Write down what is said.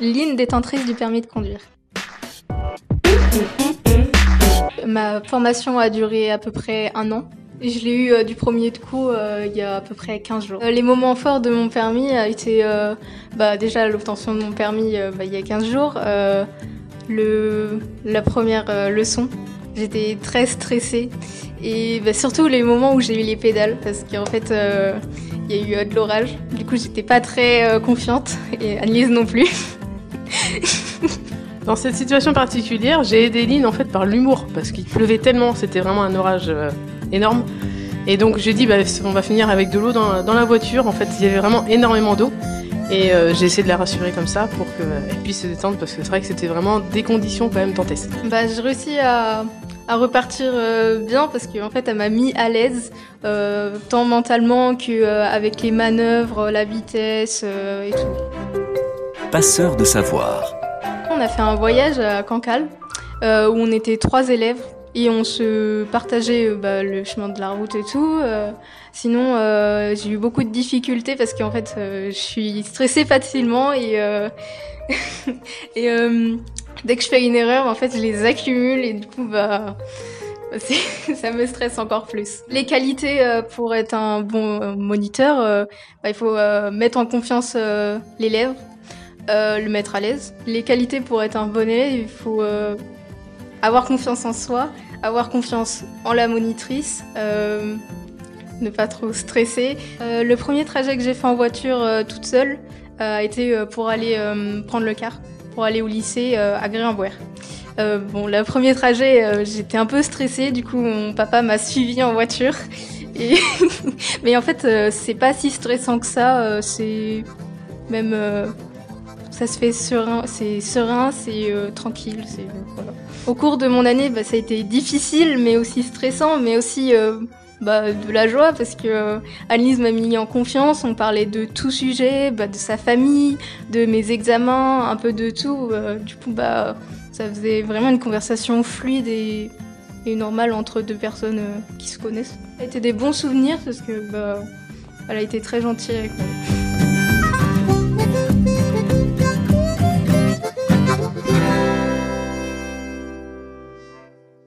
Ligne détentrice du permis de conduire. Ma formation a duré à peu près un an. Je l'ai eu euh, du premier coup euh, il y a à peu près 15 jours. Euh, les moments forts de mon permis a été bah, déjà l'obtention de mon permis bah, il y a 15 jours, le, la première leçon. J'étais très stressée et bah, surtout les moments où j'ai eu les pédales parce qu'en fait il y a eu de l'orage. Du coup j'étais pas très confiante et Annelise non plus. Dans cette situation particulière, j'ai aidé Lynn en fait par l'humour parce qu'il pleuvait tellement, c'était vraiment un orage euh, énorme. Et donc j'ai dit bah, on va finir avec de l'eau dans, la voiture. En fait, il y avait vraiment énormément d'eau. Et euh, j'ai essayé de la rassurer comme ça pour qu'elle puisse se détendre parce que c'est vrai que c'était vraiment des conditions quand même dantesques. Bah, j'ai réussi à, repartir euh, bien parce qu'en fait elle m'a mis à l'aise tant mentalement qu'avec les manœuvres, la vitesse et tout. Passeur de savoir on a fait un voyage à Cancale euh, où on était trois élèves et on se partageait euh, bah, le chemin de la route et tout. Euh, sinon, j'ai eu beaucoup de difficultés parce qu'en fait, je suis stressée facilement et, et dès que je fais une erreur, en fait, je les accumule et du coup, bah, ça me stresse encore plus. Les qualités pour être un bon moniteur, bah, il faut mettre en confiance l'élève, euh, le mettre à l'aise. Les qualités pour être un bon élève, il faut euh, avoir confiance en soi, avoir confiance en la monitrice, euh, ne pas trop stresser. le premier trajet que j'ai fait en voiture toute seule a été pour aller prendre le car, pour aller au lycée à Gréemboer. bon, le premier trajet, j'étais un peu stressée, du coup mon papa m'a suivi en voiture. Mais en fait, c'est pas si stressant que ça, c'est même ça se fait serein, c'est serein, c'est euh, tranquille. Au cours de mon année, bah, ça a été difficile, mais aussi stressant, mais aussi euh, bah, de la joie parce que euh, m'a mis en confiance. On parlait de tout sujet, bah, de sa famille, de mes examens, un peu de tout. du coup, bah, ça faisait vraiment une conversation fluide et, normale entre deux personnes qui se connaissent. Ça a été des bons souvenirs parce que bah, elle a été très gentille avec moi.